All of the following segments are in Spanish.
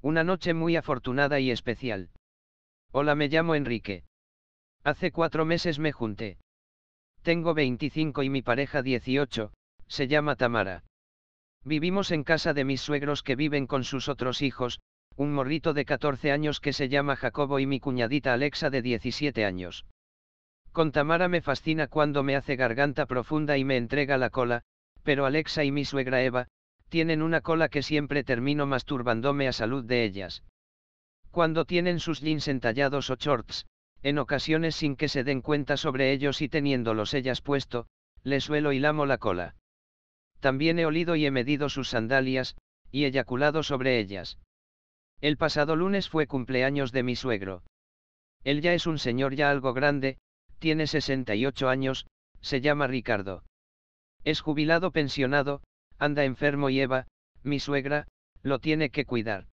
Una noche muy afortunada y especial. Hola, me llamo Enrique. Hace cuatro meses me junté. Tengo 25 y mi pareja 18, se llama Tamara. Vivimos en casa de mis suegros que viven con sus otros hijos, un morrito de 14 años que se llama Jacobo y mi cuñadita Alexa de 17 años. Con Tamara me fascina cuando me hace garganta profunda y me entrega la cola, pero Alexa y mi suegra Eva, tienen una cola que siempre termino masturbándome a salud de ellas. Cuando tienen sus jeans entallados o shorts, en ocasiones sin que se den cuenta sobre ellos y teniéndolos ellas puesto, les suelo y lamo la cola. También he olido y he medido sus sandalias, y eyaculado sobre ellas. El pasado lunes fue cumpleaños de mi suegro. Él ya es un señor ya algo grande, tiene 68 años, se llama Ricardo. Es jubilado pensionado, anda enfermo y Eva, mi suegra, lo tiene que cuidar.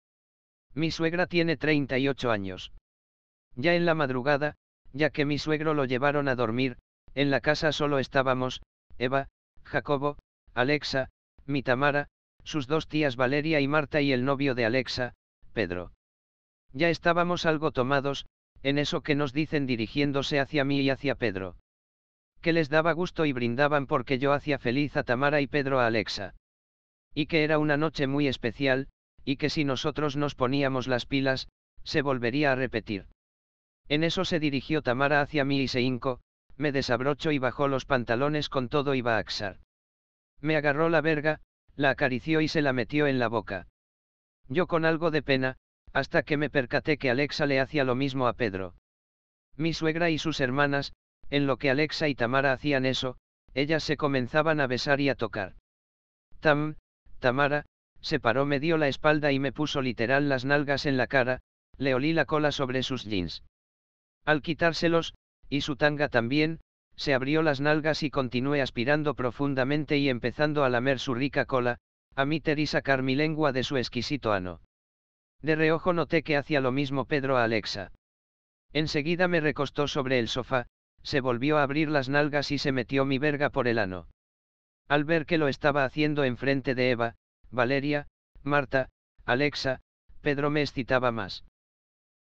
Mi suegra tiene 38 años. Ya en la madrugada, ya que mi suegro lo llevaron a dormir, en la casa solo estábamos, Eva, Jacobo, Alexa, mi Tamara, sus dos tías Valeria y Marta y el novio de Alexa, Pedro. Ya estábamos algo tomados, en eso que nos dicen dirigiéndose hacia mí y hacia Pedro. Que les daba gusto y brindaban porque yo hacía feliz a Tamara y Pedro a Alexa. Y que era una noche muy especial, y que si nosotros nos poníamos las pilas, se volvería a repetir. En eso se dirigió Tamara hacia mí y se hincó, me desabrochó y bajó los pantalones con todo y va a axar. Me agarró la verga, la acarició y se la metió en la boca. Yo con algo de pena, hasta que me percaté que Alexa le hacía lo mismo a Pedro. Mi suegra y sus hermanas, en lo que Alexa y Tamara hacían eso, ellas se comenzaban a besar y a tocar. Tam, Tamara, se paró, me dio la espalda y me puso literal las nalgas en la cara, le olí la cola sobre sus jeans. Al quitárselos, y su tanga también, se abrió las nalgas y continué aspirando profundamente y empezando a lamer su rica cola, a meter y sacar mi lengua de su exquisito ano. De reojo noté que hacía lo mismo Pedro a Alexa. Enseguida me recostó sobre el sofá, se volvió a abrir las nalgas y se metió mi verga por el ano. Al ver que lo estaba haciendo enfrente de Eva, Valeria, Marta, Alexa, Pedro me excitaba más.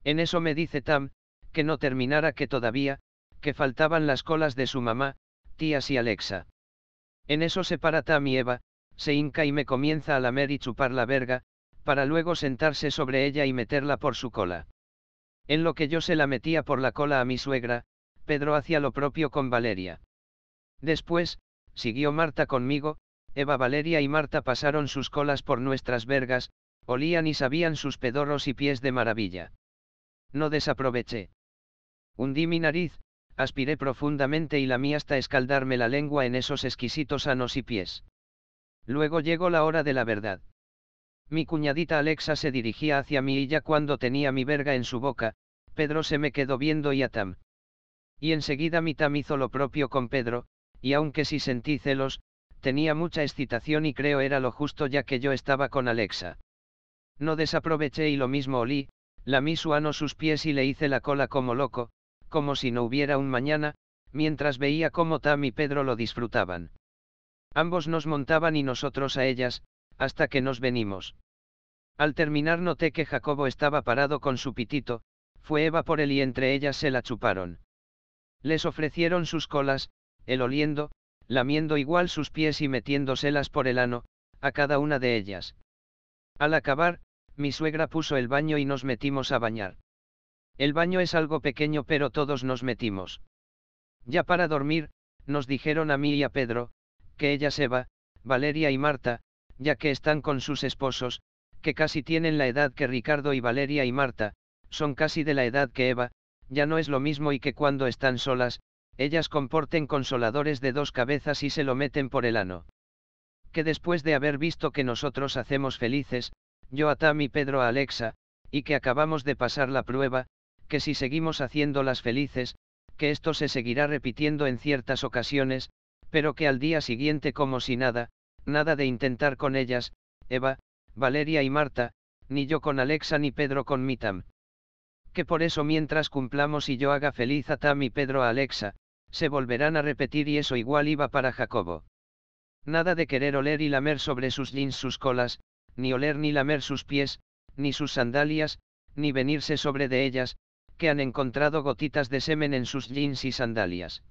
En eso me dice Tam, que no terminara que todavía, que faltaban las colas de su mamá, tías y Alexa. En eso se para Tam y Eva, se hinca y me comienza a lamer y chupar la verga, para luego sentarse sobre ella y meterla por su cola. En lo que yo se la metía por la cola a mi suegra, Pedro hacía lo propio con Valeria. Después, siguió Marta conmigo, Eva Valeria y Marta pasaron sus colas por nuestras vergas, olían y sabían sus pedorros y pies de maravilla. No desaproveché. Hundí mi nariz, aspiré profundamente y lamí hasta escaldarme la lengua en esos exquisitos anos y pies. Luego llegó la hora de la verdad. Mi cuñadita Alexa se dirigía hacia mí y ya cuando tenía mi verga en su boca, Pedro se me quedó viendo y a Tam. Y enseguida mi Tam hizo lo propio con Pedro, y aunque sí sentí celos, tenía mucha excitación y creo era lo justo ya que yo estaba con Alexa. No desaproveché y lo mismo olí, lamí su ano sus pies y le hice la cola como loco, como si no hubiera un mañana, mientras veía cómo Tam y Pedro lo disfrutaban. Ambos nos montaban y nosotros a ellas, hasta que nos venimos. Al terminar noté que Jacobo estaba parado con su pitito, fue Eva por él y entre ellas se la chuparon. Les ofrecieron sus colas, él oliendo, lamiendo igual sus pies y metiéndoselas por el ano, a cada una de ellas. Al acabar, mi suegra puso el baño y nos metimos a bañar. El baño es algo pequeño pero todos nos metimos. Ya para dormir, nos dijeron a mí y a Pedro, que ella se va, Valeria y Marta, ya que están con sus esposos, que casi tienen la edad que Ricardo y Valeria y Marta, son casi de la edad que Eva, ya no es lo mismo y que cuando están solas, ellas comporten consoladores de dos cabezas y se lo meten por el ano. Que después de haber visto que nosotros hacemos felices, yo a Tam y Pedro a Alexa, y que acabamos de pasar la prueba, que si seguimos haciéndolas felices, que esto se seguirá repitiendo en ciertas ocasiones, pero que al día siguiente como si nada, nada de intentar con ellas, Eva, Valeria y Marta, ni yo con Alexa ni Pedro con mi Tam. Que por eso mientras cumplamos y yo haga feliz a Tam y Pedro a Alexa, se volverán a repetir y eso igual iba para Jacobo. Nada de querer oler y lamer sobre sus jeans sus colas, ni oler ni lamer sus pies, ni sus sandalias, ni venirse sobre de ellas, que han encontrado gotitas de semen en sus jeans y sandalias.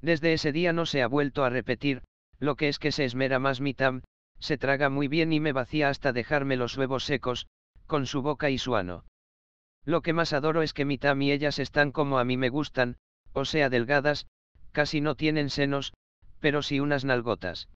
Desde ese día no se ha vuelto a repetir, lo que es que se esmera más mi tam, se traga muy bien y me vacía hasta dejarme los huevos secos, con su boca y su ano. Lo que más adoro es que mi tam y ellas están como a mí me gustan, o sea delgadas, casi no tienen senos, pero sí unas nalgotas.